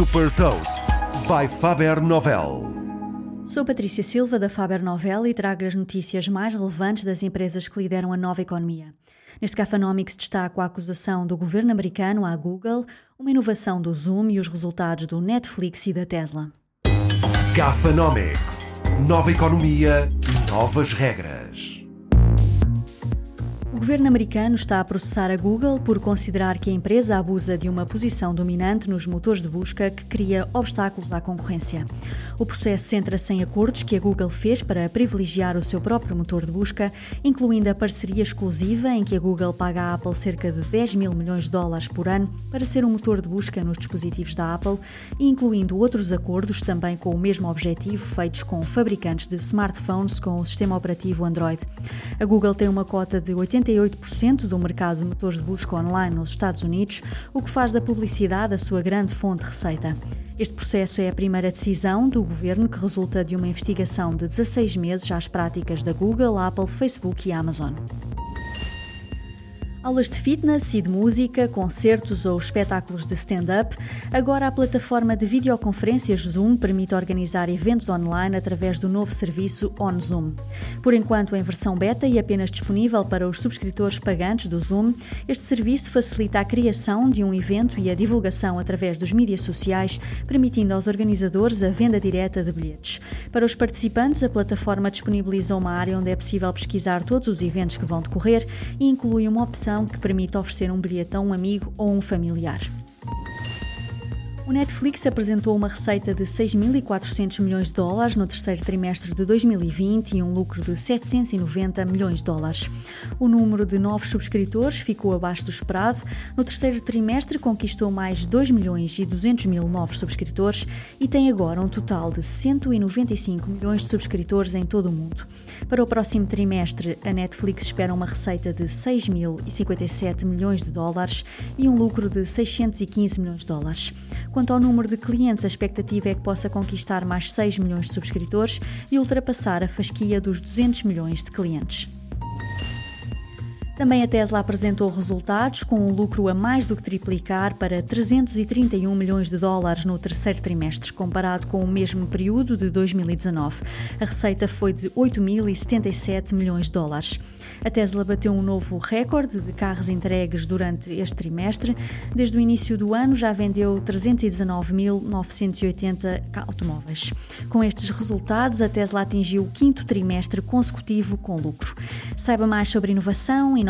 Super Toast by Faber Novel. Sou Patrícia Silva da Faber Novel e trago as notícias mais relevantes das empresas que lideram a nova economia. Neste Cafanomics destaco a acusação do governo americano à Google, uma inovação do Zoom e os resultados do Netflix e da Tesla. Gafanomics. Nova economia, novas regras. O governo americano está a processar a Google por considerar que a empresa abusa de uma posição dominante nos motores de busca que cria obstáculos à concorrência. O processo centra-se em acordos que a Google fez para privilegiar o seu próprio motor de busca, incluindo a parceria exclusiva em que a Google paga à Apple cerca de 10 mil milhões de dólares por ano para ser um motor de busca nos dispositivos da Apple, e incluindo outros acordos também com o mesmo objetivo feitos com fabricantes de smartphones com o sistema operativo Android. A Google tem uma cota de 80 88% do mercado de motores de busca online nos Estados Unidos, o que faz da publicidade a sua grande fonte de receita. Este processo é a primeira decisão do governo que resulta de uma investigação de 16 meses às práticas da Google, Apple, Facebook e Amazon. Aulas de fitness e de música, concertos ou espetáculos de stand-up. Agora a plataforma de videoconferências Zoom permite organizar eventos online através do novo serviço OnZoom. Por enquanto em versão beta e apenas disponível para os subscritores pagantes do Zoom, este serviço facilita a criação de um evento e a divulgação através dos mídias sociais, permitindo aos organizadores a venda direta de bilhetes. Para os participantes, a plataforma disponibiliza uma área onde é possível pesquisar todos os eventos que vão decorrer e inclui uma opção que permite oferecer um bilhete a um amigo ou um familiar. O Netflix apresentou uma receita de 6.400 milhões de dólares no terceiro trimestre de 2020 e um lucro de 790 milhões de dólares. O número de novos subscritores ficou abaixo do esperado. No terceiro trimestre conquistou mais 2 milhões e 200 mil novos subscritores e tem agora um total de 195 milhões de subscritores em todo o mundo. Para o próximo trimestre, a Netflix espera uma receita de 6.057 milhões de dólares e um lucro de 615 milhões de dólares. Quanto ao número de clientes, a expectativa é que possa conquistar mais 6 milhões de subscritores e ultrapassar a fasquia dos 200 milhões de clientes. Também a Tesla apresentou resultados com um lucro a mais do que triplicar para 331 milhões de dólares no terceiro trimestre, comparado com o mesmo período de 2019. A receita foi de 8.077 milhões de dólares. A Tesla bateu um novo recorde de carros entregues durante este trimestre. Desde o início do ano já vendeu 319.980 automóveis. Com estes resultados, a Tesla atingiu o quinto trimestre consecutivo com lucro. Saiba mais sobre inovação e